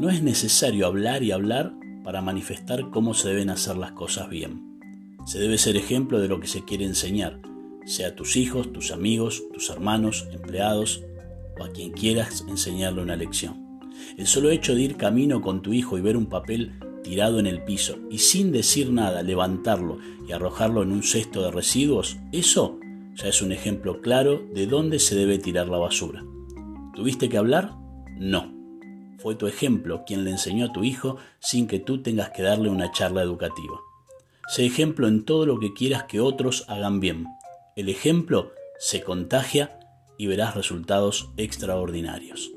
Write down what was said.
No es necesario hablar y hablar para manifestar cómo se deben hacer las cosas bien. Se debe ser ejemplo de lo que se quiere enseñar, sea tus hijos, tus amigos, tus hermanos, empleados o a quien quieras enseñarle una lección. El solo hecho de ir camino con tu hijo y ver un papel tirado en el piso y sin decir nada levantarlo y arrojarlo en un cesto de residuos, eso ya es un ejemplo claro de dónde se debe tirar la basura. ¿Tuviste que hablar? No. Fue tu ejemplo quien le enseñó a tu hijo sin que tú tengas que darle una charla educativa. Sé ejemplo en todo lo que quieras que otros hagan bien. El ejemplo se contagia y verás resultados extraordinarios.